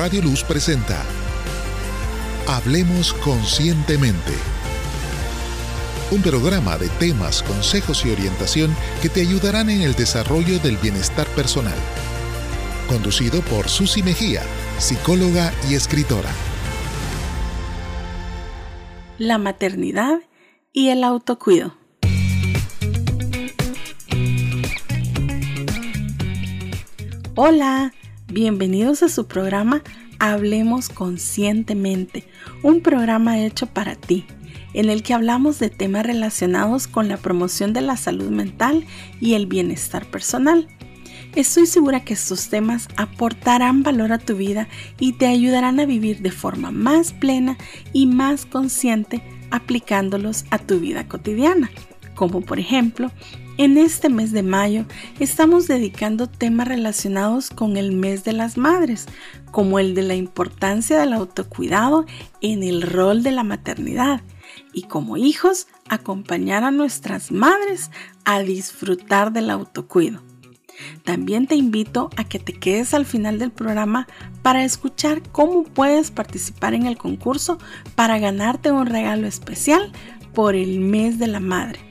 Radio Luz presenta Hablemos Conscientemente. Un programa de temas, consejos y orientación que te ayudarán en el desarrollo del bienestar personal. Conducido por Susi Mejía, psicóloga y escritora. La maternidad y el autocuido. Hola, bienvenidos a su programa Hablemos Conscientemente, un programa hecho para ti, en el que hablamos de temas relacionados con la promoción de la salud mental y el bienestar personal. Estoy segura que estos temas aportarán valor a tu vida y te ayudarán a vivir de forma más plena y más consciente aplicándolos a tu vida cotidiana, como por ejemplo en este mes de mayo estamos dedicando temas relacionados con el mes de las madres, como el de la importancia del autocuidado en el rol de la maternidad y como hijos acompañar a nuestras madres a disfrutar del autocuido. También te invito a que te quedes al final del programa para escuchar cómo puedes participar en el concurso para ganarte un regalo especial por el mes de la madre.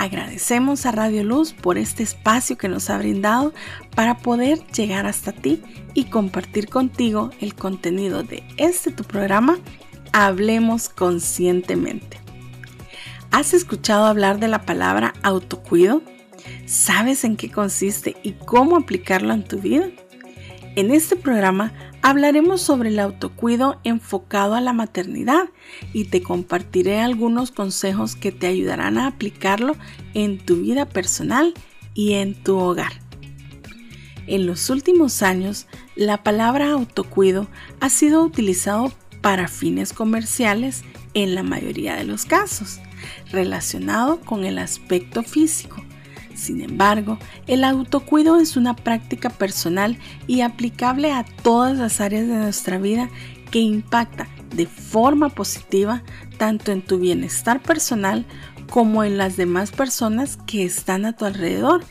Agradecemos a Radio Luz por este espacio que nos ha brindado para poder llegar hasta ti y compartir contigo el contenido de este tu programa Hablemos conscientemente. ¿Has escuchado hablar de la palabra autocuido? ¿Sabes en qué consiste y cómo aplicarlo en tu vida? En este programa hablaremos sobre el autocuido enfocado a la maternidad y te compartiré algunos consejos que te ayudarán a aplicarlo en tu vida personal y en tu hogar. En los últimos años, la palabra autocuido ha sido utilizado para fines comerciales en la mayoría de los casos, relacionado con el aspecto físico sin embargo, el autocuido es una práctica personal y aplicable a todas las áreas de nuestra vida que impacta de forma positiva tanto en tu bienestar personal como en las demás personas que están a tu alrededor.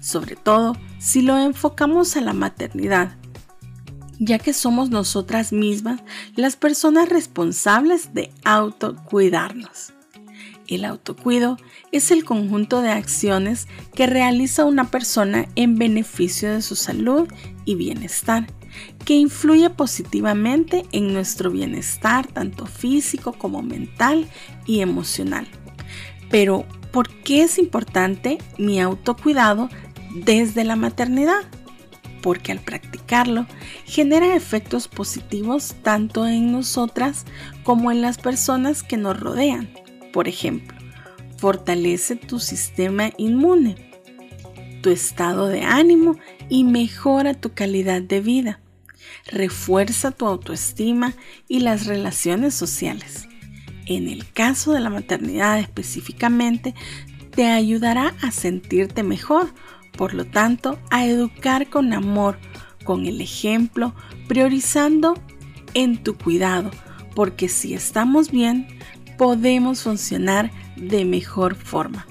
Sobre todo si lo enfocamos a la maternidad, ya que somos nosotras mismas las personas responsables de autocuidarnos. El autocuido es el conjunto de acciones que realiza una persona en beneficio de su salud y bienestar, que influye positivamente en nuestro bienestar tanto físico como mental y emocional. Pero, ¿por qué es importante mi autocuidado desde la maternidad? Porque al practicarlo genera efectos positivos tanto en nosotras como en las personas que nos rodean por ejemplo, fortalece tu sistema inmune, tu estado de ánimo y mejora tu calidad de vida. Refuerza tu autoestima y las relaciones sociales. En el caso de la maternidad específicamente, te ayudará a sentirte mejor, por lo tanto, a educar con amor, con el ejemplo, priorizando en tu cuidado, porque si estamos bien, podemos funcionar de mejor forma.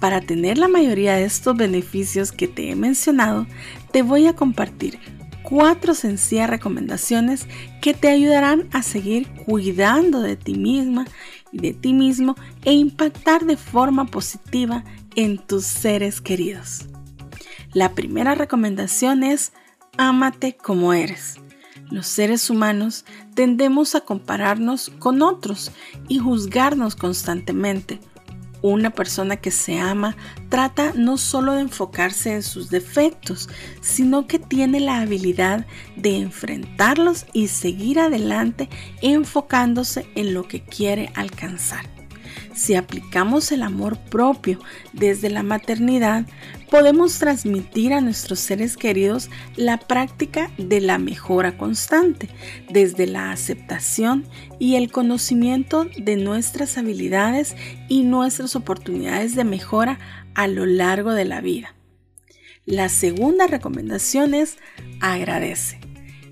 Para tener la mayoría de estos beneficios que te he mencionado, te voy a compartir cuatro sencillas recomendaciones que te ayudarán a seguir cuidando de ti misma y de ti mismo e impactar de forma positiva en tus seres queridos. La primera recomendación es ámate como eres. Los seres humanos tendemos a compararnos con otros y juzgarnos constantemente. Una persona que se ama trata no solo de enfocarse en sus defectos, sino que tiene la habilidad de enfrentarlos y seguir adelante enfocándose en lo que quiere alcanzar. Si aplicamos el amor propio desde la maternidad, podemos transmitir a nuestros seres queridos la práctica de la mejora constante, desde la aceptación y el conocimiento de nuestras habilidades y nuestras oportunidades de mejora a lo largo de la vida. La segunda recomendación es agradece.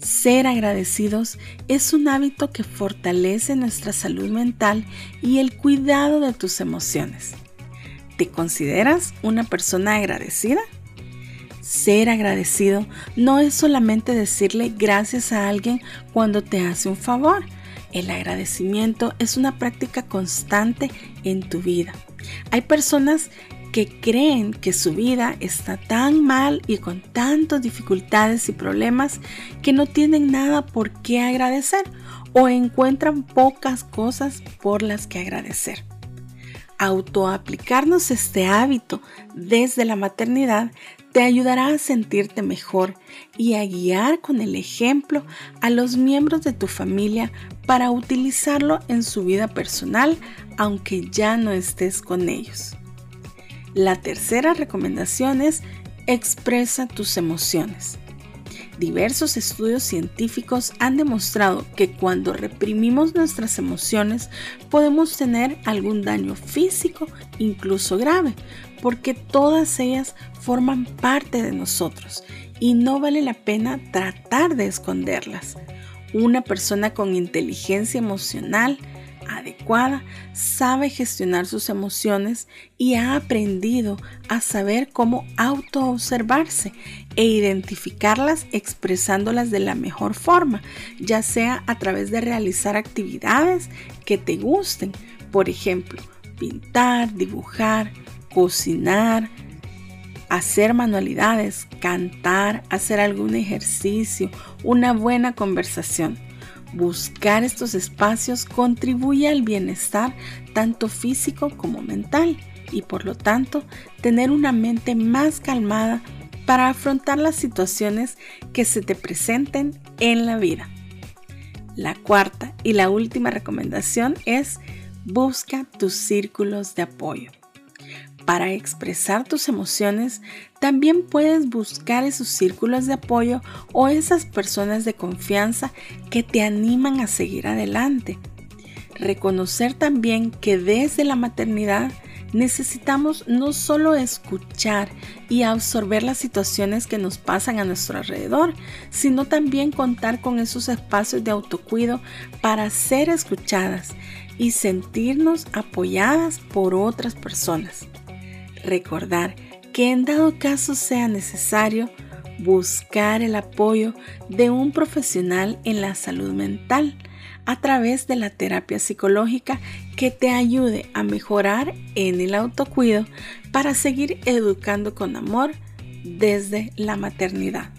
Ser agradecidos es un hábito que fortalece nuestra salud mental y el cuidado de tus emociones. ¿Te consideras una persona agradecida? Ser agradecido no es solamente decirle gracias a alguien cuando te hace un favor. El agradecimiento es una práctica constante en tu vida. Hay personas que creen que su vida está tan mal y con tantas dificultades y problemas que no tienen nada por qué agradecer o encuentran pocas cosas por las que agradecer. Autoaplicarnos este hábito desde la maternidad te ayudará a sentirte mejor y a guiar con el ejemplo a los miembros de tu familia para utilizarlo en su vida personal aunque ya no estés con ellos. La tercera recomendación es expresa tus emociones. Diversos estudios científicos han demostrado que cuando reprimimos nuestras emociones podemos tener algún daño físico, incluso grave, porque todas ellas forman parte de nosotros y no vale la pena tratar de esconderlas. Una persona con inteligencia emocional adecuada, sabe gestionar sus emociones y ha aprendido a saber cómo autoobservarse e identificarlas expresándolas de la mejor forma, ya sea a través de realizar actividades que te gusten, por ejemplo, pintar, dibujar, cocinar, hacer manualidades, cantar, hacer algún ejercicio, una buena conversación. Buscar estos espacios contribuye al bienestar tanto físico como mental y por lo tanto tener una mente más calmada para afrontar las situaciones que se te presenten en la vida. La cuarta y la última recomendación es busca tus círculos de apoyo. Para expresar tus emociones, también puedes buscar esos círculos de apoyo o esas personas de confianza que te animan a seguir adelante. Reconocer también que desde la maternidad necesitamos no solo escuchar y absorber las situaciones que nos pasan a nuestro alrededor, sino también contar con esos espacios de autocuido para ser escuchadas y sentirnos apoyadas por otras personas. Recordar que en dado caso sea necesario, buscar el apoyo de un profesional en la salud mental a través de la terapia psicológica que te ayude a mejorar en el autocuido para seguir educando con amor desde la maternidad.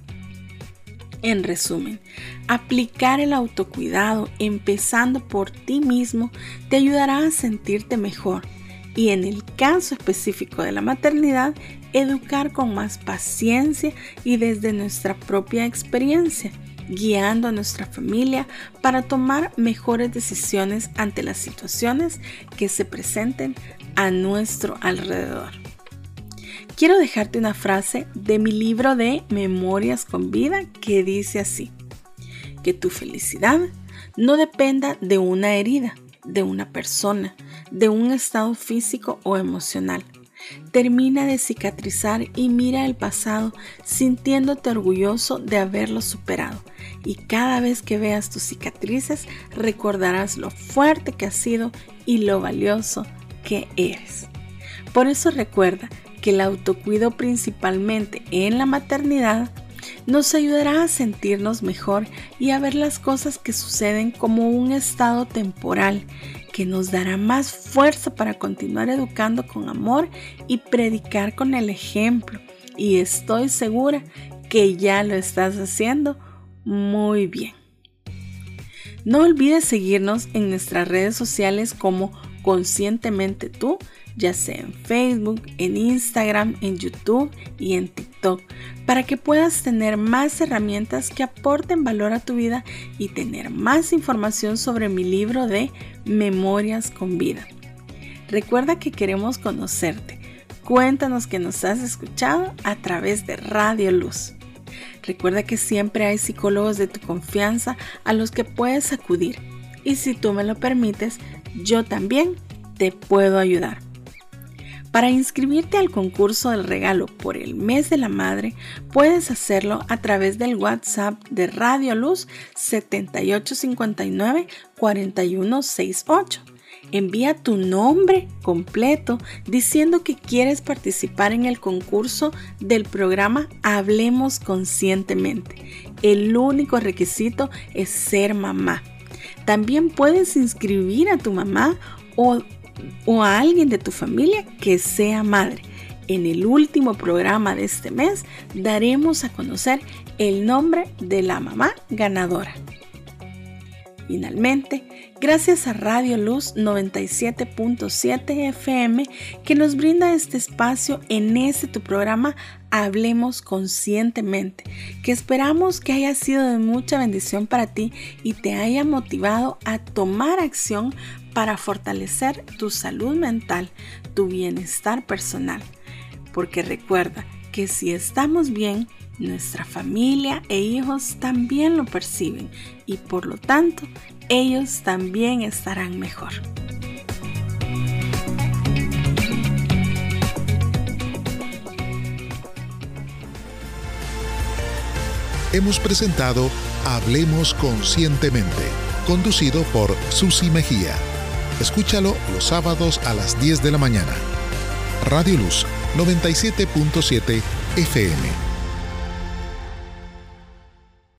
En resumen, aplicar el autocuidado empezando por ti mismo te ayudará a sentirte mejor y en el caso específico de la maternidad, educar con más paciencia y desde nuestra propia experiencia, guiando a nuestra familia para tomar mejores decisiones ante las situaciones que se presenten a nuestro alrededor. Quiero dejarte una frase de mi libro de Memorias con Vida que dice así, que tu felicidad no dependa de una herida, de una persona, de un estado físico o emocional. Termina de cicatrizar y mira el pasado sintiéndote orgulloso de haberlo superado. Y cada vez que veas tus cicatrices recordarás lo fuerte que has sido y lo valioso que eres. Por eso recuerda que el autocuido principalmente en la maternidad nos ayudará a sentirnos mejor y a ver las cosas que suceden como un estado temporal que nos dará más fuerza para continuar educando con amor y predicar con el ejemplo. Y estoy segura que ya lo estás haciendo muy bien. No olvides seguirnos en nuestras redes sociales como Conscientemente tú, ya sea en Facebook, en Instagram, en YouTube y en TikTok, para que puedas tener más herramientas que aporten valor a tu vida y tener más información sobre mi libro de Memorias con Vida. Recuerda que queremos conocerte. Cuéntanos que nos has escuchado a través de Radio Luz. Recuerda que siempre hay psicólogos de tu confianza a los que puedes acudir. Y si tú me lo permites, yo también te puedo ayudar. Para inscribirte al concurso del regalo por el mes de la madre, puedes hacerlo a través del WhatsApp de Radio Luz 7859 4168. Envía tu nombre completo diciendo que quieres participar en el concurso del programa Hablemos Conscientemente. El único requisito es ser mamá. También puedes inscribir a tu mamá o, o a alguien de tu familia que sea madre. En el último programa de este mes daremos a conocer el nombre de la mamá ganadora. Finalmente, gracias a Radio Luz 97.7 FM que nos brinda este espacio en este tu programa Hablemos Conscientemente, que esperamos que haya sido de mucha bendición para ti y te haya motivado a tomar acción para fortalecer tu salud mental, tu bienestar personal. Porque recuerda que si estamos bien, nuestra familia e hijos también lo perciben y por lo tanto ellos también estarán mejor. Hemos presentado Hablemos Conscientemente, conducido por Susi Mejía. Escúchalo los sábados a las 10 de la mañana. Radio Luz 97.7 FM.